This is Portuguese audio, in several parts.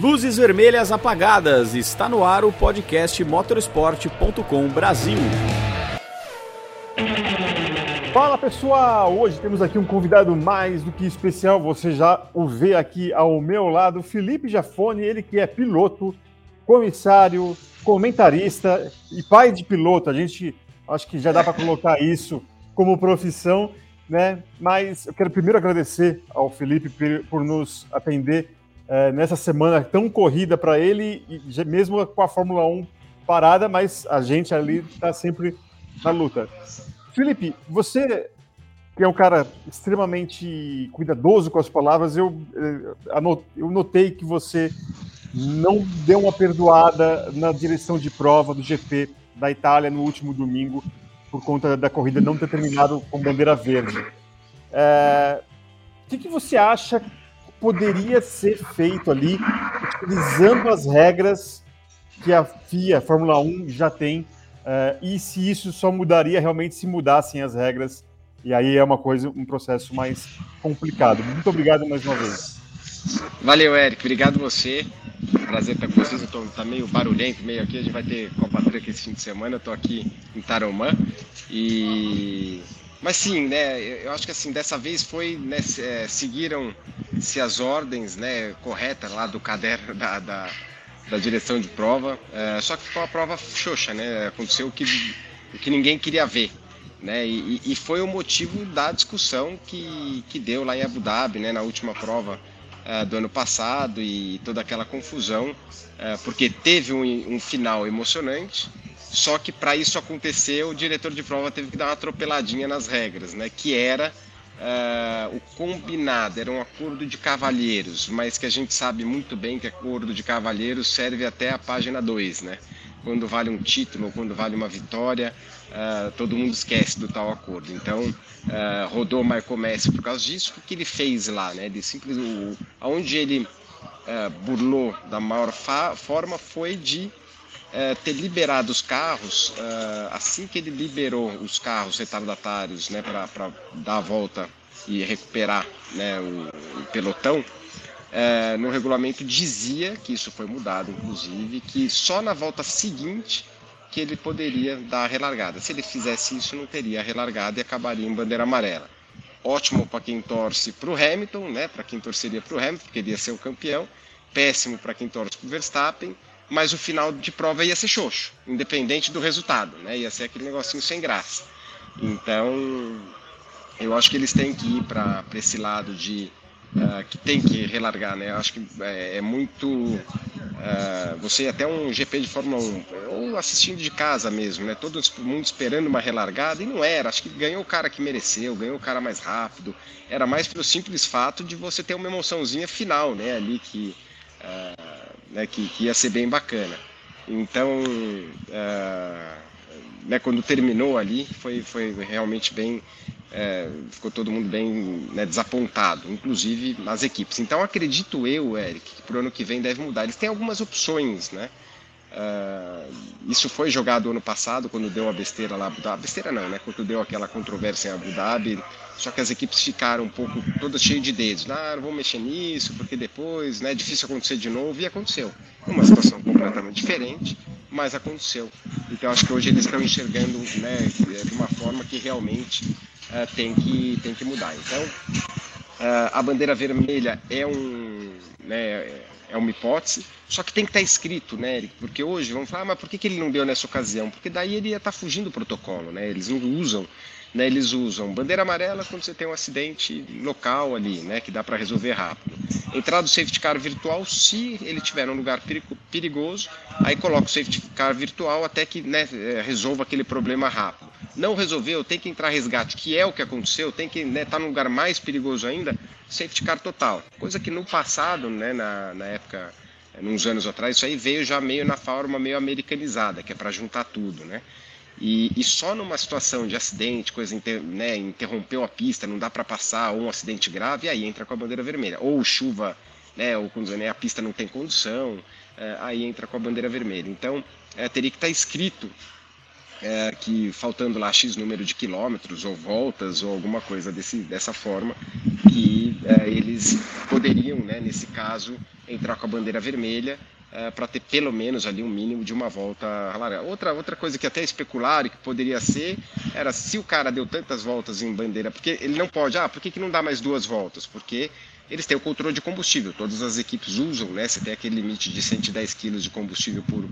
Luzes vermelhas apagadas. Está no ar o podcast motorsport.com Brasil. Fala pessoal, hoje temos aqui um convidado mais do que especial. Você já o vê aqui ao meu lado, Felipe Jafone, ele que é piloto, comissário, comentarista e pai de piloto. A gente acho que já dá para colocar isso como profissão, né? Mas eu quero primeiro agradecer ao Felipe por nos atender é, nessa semana tão corrida para ele, e mesmo com a Fórmula 1 parada, mas a gente ali está sempre na luta. Felipe, você que é um cara extremamente cuidadoso com as palavras, eu, eh, eu notei que você não deu uma perdoada na direção de prova do GP da Itália no último domingo, por conta da corrida não ter terminado com bandeira verde. É, o que, que você acha poderia ser feito ali, utilizando as regras que a FIA, a Fórmula 1, já tem Uh, e se isso só mudaria realmente se mudassem as regras, e aí é uma coisa, um processo mais complicado. Muito obrigado mais uma vez. Valeu, Eric. Obrigado você. Prazer estar com vocês. Eu tô, tá meio barulhento, meio aqui. A gente vai ter Copa Truck esse fim de semana. Eu tô aqui em Tarumã. E... Mas sim, né? Eu acho que assim, dessa vez foi, né, é, seguiram-se as ordens né, corretas lá do caderno da, da da direção de prova, é, só que foi uma prova xoxa, né? Aconteceu o que, o que ninguém queria ver. Né? E, e, foi o motivo da discussão que, que deu lá em Abu Dhabi, né? na última prova é, do ano passado e toda aquela confusão, é, porque teve um, um final emocionante, só que para isso acontecer, o diretor de prova teve que dar uma atropeladinha nas regras, né? que era uh, o combinado, era um acordo de cavalheiros, mas que a gente sabe muito bem que acordo de cavalheiros serve até a página 2, né? Quando vale um título quando vale uma vitória, uh, todo mundo esquece do tal acordo. Então, uh, rodou Marco Messi por causa disso. O que ele fez lá, né? Ele simples, o, onde ele burlou da maior forma foi de Uh, ter liberado os carros, uh, assim que ele liberou os carros retardatários né, para dar a volta e recuperar né, o, o pelotão, uh, no regulamento dizia que isso foi mudado, inclusive, que só na volta seguinte que ele poderia dar a relargada. Se ele fizesse isso, não teria a relargada e acabaria em bandeira amarela. Ótimo para quem torce para o Hamilton, né, para quem torceria para o Hamilton, porque ele ia ser o campeão. Péssimo para quem torce para o Verstappen mas o final de prova ia ser xoxo, independente do resultado, né? Ia ser aquele negocinho sem graça. Então, eu acho que eles têm que ir para esse lado de uh, que tem que relargar, né? Eu acho que é, é muito uh, você até um GP de Fórmula 1 ou assistindo de casa mesmo, né? Todo mundo esperando uma relargada e não era. Acho que ganhou o cara que mereceu, ganhou o cara mais rápido. Era mais pelo simples fato de você ter uma emoçãozinha final, né? Ali que uh, né, que, que, ia ser bem bacana. Então, uh, né, quando terminou ali, foi, foi realmente bem. É, ficou todo mundo bem né, desapontado, inclusive nas equipes. Então, acredito eu, Eric, que para o ano que vem deve mudar. Eles têm algumas opções, né? Uh, isso foi jogado ano passado, quando deu a besteira lá, a besteira não, né? Quando deu aquela controvérsia em Abu Dhabi, só que as equipes ficaram um pouco todas cheias de dedos. Ah, não vou mexer nisso, porque depois né, é difícil acontecer de novo, e aconteceu. Uma situação completamente diferente, mas aconteceu. Então acho que hoje eles estão enxergando né, de uma forma que realmente uh, tem, que, tem que mudar. Então, a bandeira vermelha é um. Né, é uma hipótese, só que tem que estar tá escrito, né, Eric? Porque hoje vamos falar, ah, mas por que, que ele não deu nessa ocasião? Porque daí ele ia estar tá fugindo do protocolo, né? Eles não usam, né? Eles usam bandeira amarela quando você tem um acidente local ali, né? Que dá para resolver rápido. Entrada do safety car virtual, se ele tiver num lugar perigoso, aí coloca o safety car virtual até que né, é, resolva aquele problema rápido. Não resolveu, tem que entrar resgate, que é o que aconteceu, tem que estar né, tá num lugar mais perigoso ainda, safety car total. Coisa que no passado, né, na, na época, uns anos atrás, isso aí veio já meio na forma meio americanizada, que é para juntar tudo, né? E, e, só numa situação de acidente, coisa inter, né, interrompeu a pista, não dá para passar, ou um acidente grave, aí entra com a bandeira vermelha. Ou chuva, né, ou quando né, a pista não tem condução, é, aí entra com a bandeira vermelha. Então, é, teria que estar tá escrito é, que faltando lá X número de quilômetros ou voltas ou alguma coisa desse, dessa forma, que é, eles poderiam, né, nesse caso, entrar com a bandeira vermelha é, para ter pelo menos ali um mínimo de uma volta. Outra, outra coisa que até especular e que poderia ser era se o cara deu tantas voltas em bandeira, porque ele não pode, ah, por que, que não dá mais duas voltas? Porque eles têm o controle de combustível, todas as equipes usam, né? Você tem aquele limite de 110 kg de combustível por,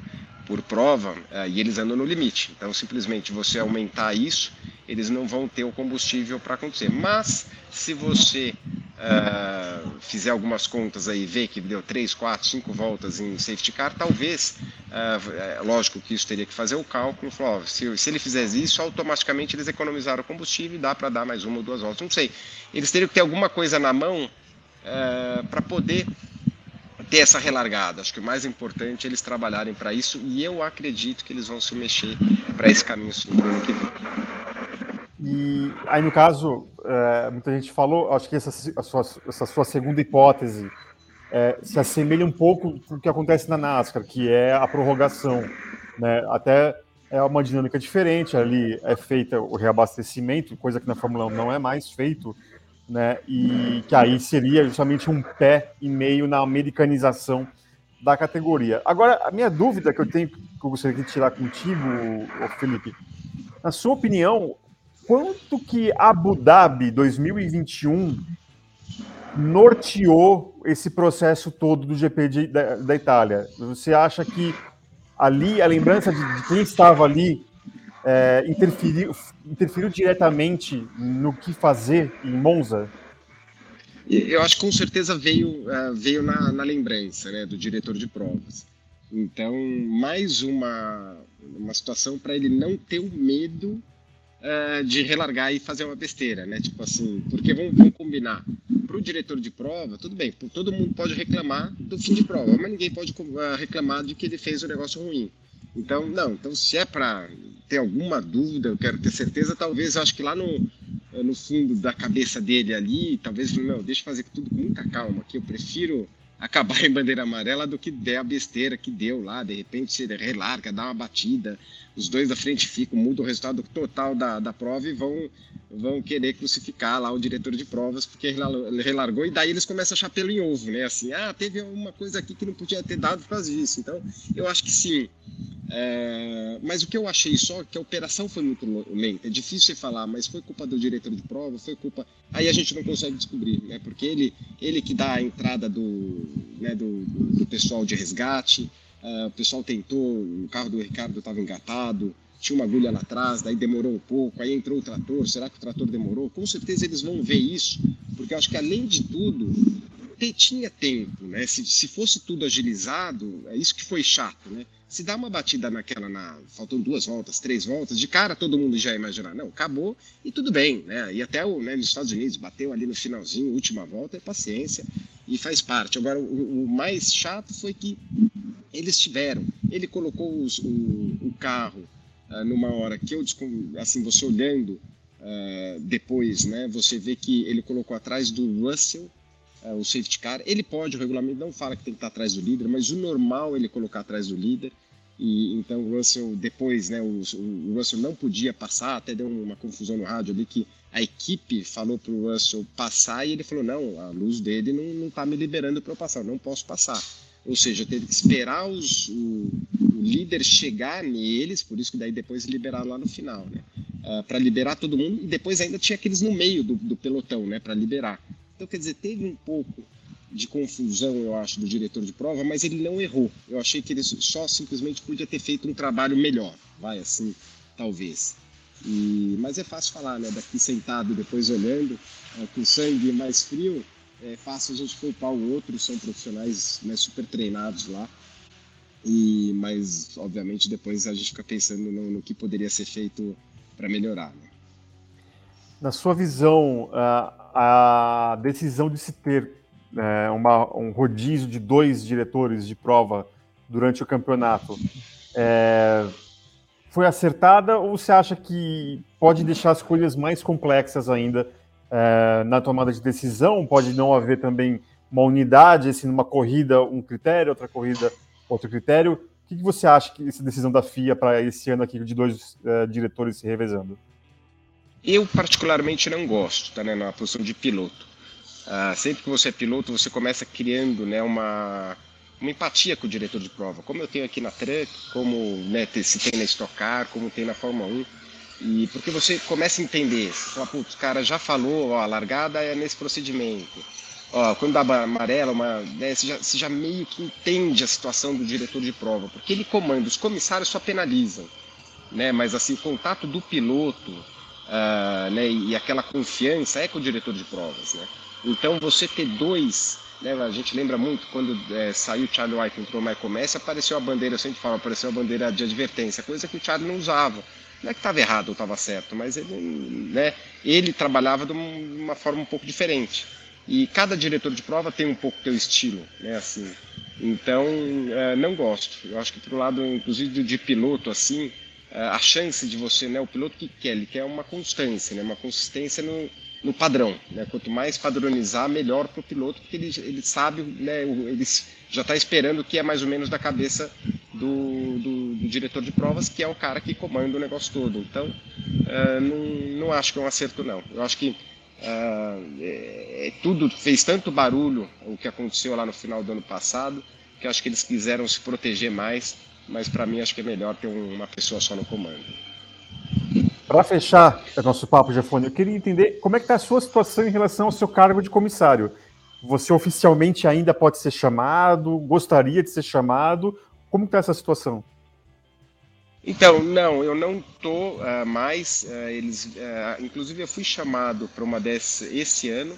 por prova uh, e eles andam no limite. Então, simplesmente você aumentar isso, eles não vão ter o combustível para acontecer. Mas, se você uh, fizer algumas contas aí, ver que deu 3, 4, 5 voltas em safety car, talvez, uh, lógico que isso teria que fazer o cálculo, se, se ele fizer isso, automaticamente eles economizaram combustível e dá para dar mais uma ou duas voltas. Não sei. Eles teriam que ter alguma coisa na mão é, para poder ter essa relargada. Acho que o mais importante é eles trabalharem para isso e eu acredito que eles vão se mexer para esse caminho ano que vem. E aí, no caso, é, muita gente falou, acho que essa, sua, essa sua segunda hipótese é, se assemelha um pouco com o que acontece na NASCAR, que é a prorrogação. Né? Até é uma dinâmica diferente, ali é feita o reabastecimento, coisa que na Fórmula 1 não é mais feito, né? E que aí seria justamente um pé e meio na americanização da categoria. Agora, a minha dúvida que eu tenho, que eu gostaria de tirar contigo, Felipe, na sua opinião, quanto que Abu Dhabi 2021 norteou esse processo todo do GP de, da, da, Itália? Você acha que ali, a lembrança de, de quem estava ali é, interferiu, interferiu diretamente no que fazer em Monza? Eu acho que com certeza veio, é, veio na, na lembrança né, do diretor de provas. Então, mais uma, uma situação para ele não ter o medo uh, de relargar e fazer uma besteira, né? Tipo assim, porque vamos, vamos combinar. Para o diretor de prova, tudo bem, todo mundo pode reclamar do fim de prova, mas ninguém pode uh, reclamar de que ele fez um negócio ruim. Então, não, então se é para ter alguma dúvida, eu quero ter certeza, talvez eu acho que lá no, no fundo da cabeça dele ali, talvez, não, deixa eu fazer tudo com muita calma, que eu prefiro acabar em bandeira amarela do que der a besteira que deu lá, de repente você relarga, dá uma batida, os dois da frente ficam, muda o resultado total da, da prova e vão, vão querer crucificar lá o diretor de provas porque ele relargou e daí eles começam a pelo em ovo, né? Assim, ah, teve uma coisa aqui que não podia ter dado por causa disso. Então, eu acho que sim. É, mas o que eu achei só que a operação foi muito lenta. É difícil falar, mas foi culpa do diretor de prova, foi culpa. Aí a gente não consegue descobrir, né? Porque ele, ele que dá a entrada do, né, do, do pessoal de resgate. Uh, o pessoal tentou, o carro do Ricardo estava engatado, tinha uma agulha lá atrás, daí demorou um pouco, aí entrou o trator, será que o trator demorou? Com certeza eles vão ver isso, porque eu acho que além de tudo, tinha tempo, né? Se, se fosse tudo agilizado, é isso que foi chato, né? Se dá uma batida naquela, na, faltam duas voltas, três voltas, de cara todo mundo já ia imaginar, não, acabou e tudo bem, né? E até o, né, nos Estados Unidos bateu ali no finalzinho, última volta, é paciência e faz parte. Agora, o, o mais chato foi que eles tiveram, ele colocou os, o, o, carro uh, numa hora que eu, assim, você olhando uh, depois, né, você vê que ele colocou atrás do Russell o safety car. Ele pode, o regulamento não fala que tem que estar atrás do líder, mas o normal é ele colocar atrás do líder. E então o Russell depois, né, o, o Russell não podia passar, até deu uma confusão no rádio ali que a equipe falou para o Russell passar e ele falou não, a luz dele não está me liberando para eu passar, eu não posso passar. Ou seja, teve que esperar os, o, o, líder chegar neles, por isso que daí depois liberaram lá no final, né? Uh, para liberar todo mundo e depois ainda tinha aqueles no meio do, do pelotão, né, para liberar. Então, quer dizer, teve um pouco de confusão, eu acho, do diretor de prova, mas ele não errou. Eu achei que ele só simplesmente podia ter feito um trabalho melhor, vai assim, talvez. E, mas é fácil falar, né? Daqui sentado, depois olhando, é, com sangue mais frio, é fácil a gente culpar o outro, são profissionais né, super treinados lá. E, mas, obviamente, depois a gente fica pensando no, no que poderia ser feito para melhorar. Né? Na sua visão, a, a decisão de se ter é, uma, um rodízio de dois diretores de prova durante o campeonato é, foi acertada ou você acha que pode deixar as coisas mais complexas ainda é, na tomada de decisão? Pode não haver também uma unidade, assim, numa corrida um critério, outra corrida outro critério? O que, que você acha que essa decisão da FIA para esse ano aqui de dois uh, diretores se revezando? Eu particularmente não gosto, tá, né, na posição de piloto. Uh, sempre que você é piloto, você começa criando né, uma, uma empatia com o diretor de prova, como eu tenho aqui na Truck, como né, se tem na Stock Car, como tem na Fórmula 1. E porque você começa a entender, você fala, putz, o cara já falou, ó, a largada é nesse procedimento. Ó, quando dá amarela, uma, né, você, já, você já meio que entende a situação do diretor de prova, porque ele comanda, os comissários só penalizam. Né? Mas assim, o contato do piloto uh, né, e aquela confiança é com o diretor de provas. Né? Então você ter dois né, a gente lembra muito quando é, saiu o Charlie White entrou o Michael Messi, apareceu a bandeira, eu sempre falo, apareceu a bandeira de advertência, coisa que o Charlie não usava. Não é que estava errado ou estava certo, mas ele, né, ele trabalhava de uma forma um pouco diferente. E cada diretor de prova tem um pouco teu estilo, né, assim. Então, é, não gosto. Eu acho que pro lado, inclusive, de piloto, assim, a chance de você, né, o piloto que quer, ele quer uma constância, né, uma consistência no, no padrão. Né? Quanto mais padronizar, melhor para o piloto, porque ele, ele sabe, né, ele já está esperando o que é mais ou menos da cabeça do, do, do, diretor de provas, que é o cara que comanda o negócio todo. Então, uh, não, não acho que é um acerto, não. Eu acho que uh, é, tudo fez tanto barulho o que aconteceu lá no final do ano passado, que acho que eles quiseram se proteger mais, mas para mim acho que é melhor ter uma pessoa só no comando. Para fechar o nosso papo, Jafone, eu queria entender como é que está a sua situação em relação ao seu cargo de comissário. Você oficialmente ainda pode ser chamado? Gostaria de ser chamado? Como está essa situação? Então, não, eu não estou uh, mais. Uh, eles, uh, inclusive, eu fui chamado para uma dessas esse ano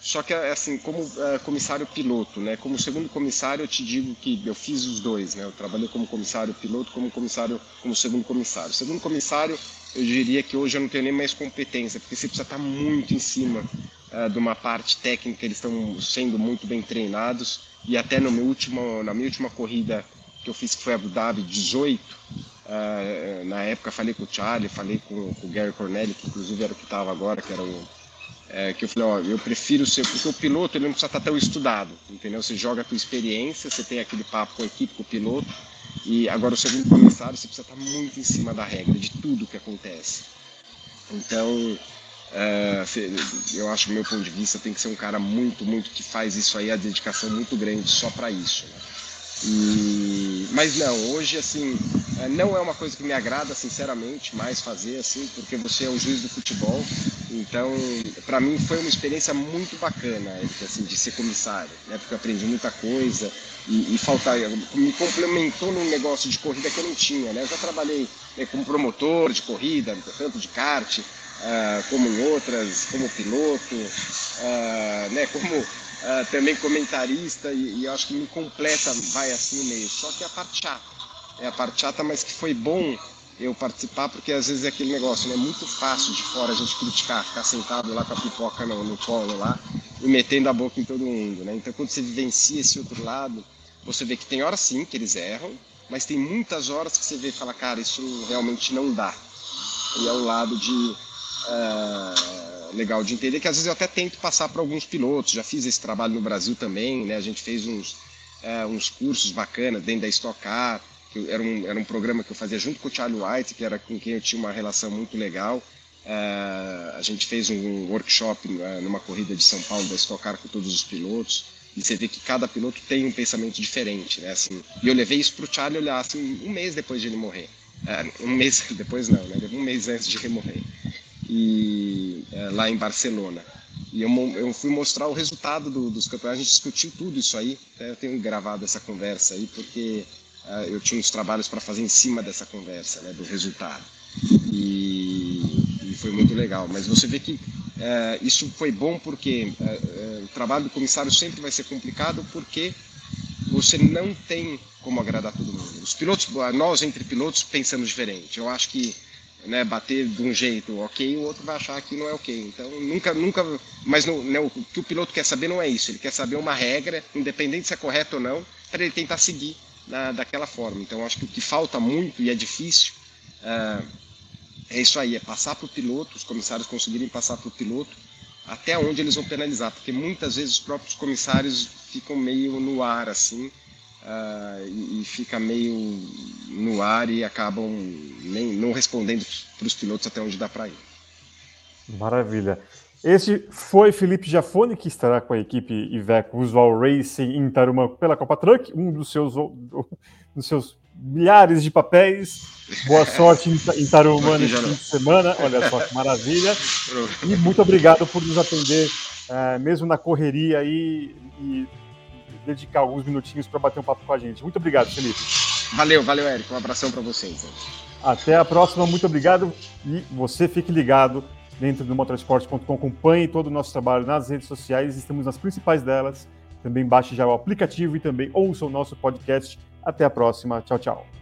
só que, assim, como uh, comissário piloto, né? Como segundo comissário, eu te digo que eu fiz os dois, né? Eu trabalhei como comissário piloto, como comissário, como segundo comissário. Segundo comissário, eu diria que hoje eu não tenho nem mais competência, porque você precisa estar muito em cima uh, de uma parte técnica, eles estão sendo muito bem treinados. E até no meu último, na minha última corrida que eu fiz, que foi Abu Dhabi 18, uh, na época falei com o Charlie, falei com, com o Gary Cornelli, que inclusive era o que estava agora, que era o é, que eu falei, ó, eu prefiro ser, porque o piloto ele não precisa estar tão estudado, entendeu? Você joga tua experiência, você tem aquele papo com a equipe, com o piloto, e agora o segundo comissário você precisa estar muito em cima da regra, de tudo que acontece. Então, é, eu acho, do meu ponto de vista, tem que ser um cara muito, muito que faz isso aí, a dedicação muito grande só para isso. Né? E, mas não, hoje assim, é, não é uma coisa que me agrada, sinceramente, mais fazer assim, porque você é o juiz do futebol. Então, para mim foi uma experiência muito bacana, assim, de ser comissário, né? Porque eu aprendi muita coisa e, e faltar, me complementou num negócio de corrida que eu não tinha, né? Eu já trabalhei né, como promotor de corrida, tanto de kart, uh, como em outras, como piloto, uh, né? Como uh, também comentarista e, e acho que me completa, vai assim meio. Só que a parte chata, é a parte chata, mas que foi bom eu participar, porque às vezes é aquele negócio, né? É muito fácil de fora a gente criticar, ficar sentado lá com a pipoca no, no colo lá e metendo a boca em todo mundo, né? Então quando você vivencia esse outro lado, você vê que tem horas sim que eles erram, mas tem muitas horas que você vê e fala, cara, isso realmente não dá. E é o lado de uh, legal de entender, que às vezes eu até tento passar para alguns pilotos, já fiz esse trabalho no Brasil também, né? A gente fez uns, é, uns cursos bacanas dentro da Stock Car, era um, era um programa que eu fazia junto com o Charlie White, que era com quem eu tinha uma relação muito legal. É, a gente fez um workshop é, numa corrida de São Paulo da Stock Car com todos os pilotos, e você vê que cada piloto tem um pensamento diferente, né? Assim, e eu levei isso para o Charlie olhar assim, um mês depois de ele morrer. É, um mês depois não, né? Um mês antes de ele morrer e lá em Barcelona. E eu, eu fui mostrar o resultado do, dos campeonatos, a gente discutiu tudo isso aí. Eu tenho gravado essa conversa aí porque uh, eu tinha uns trabalhos para fazer em cima dessa conversa, né, do resultado. E, e foi muito legal. Mas você vê que uh, isso foi bom porque uh, o trabalho do comissário sempre vai ser complicado porque você não tem como agradar todo mundo. Os pilotos, nós entre pilotos pensamos diferente. Eu acho que né, bater de um jeito ok, o outro vai achar que não é ok. Então nunca, nunca, mas não, o que o piloto quer saber não é isso. Ele quer saber uma regra, independente se é correto ou não, para ele tentar seguir na, daquela forma. Então acho que o que falta muito e é difícil uh, é isso aí, é passar para o piloto, os comissários conseguirem passar para o piloto até onde eles vão penalizar, porque muitas vezes os próprios comissários ficam meio no ar assim. Uh, e, e, fica meio no ar e acabam nem, não respondendo para os pilotos até onde dá para ir. Maravilha. Este foi Felipe Jafone, que estará com a equipe Iveco Usual Racing em Tarumã pela Copa Truck, um dos seus, dos seus milhares de papéis. Boa sorte em Tarumã neste fim de semana. Olha só que maravilha. E muito obrigado por nos atender, uh, mesmo na correria aí, e dedicar alguns minutinhos para bater um papo com a gente. Muito obrigado, Felipe. Valeu, valeu, Érico. Um abração para vocês. Até a próxima, muito obrigado. E você fique ligado dentro do motorsport.com. Acompanhe todo o nosso trabalho nas redes sociais, estamos nas principais delas. Também baixe já o aplicativo e também ouça o nosso podcast. Até a próxima. Tchau, tchau.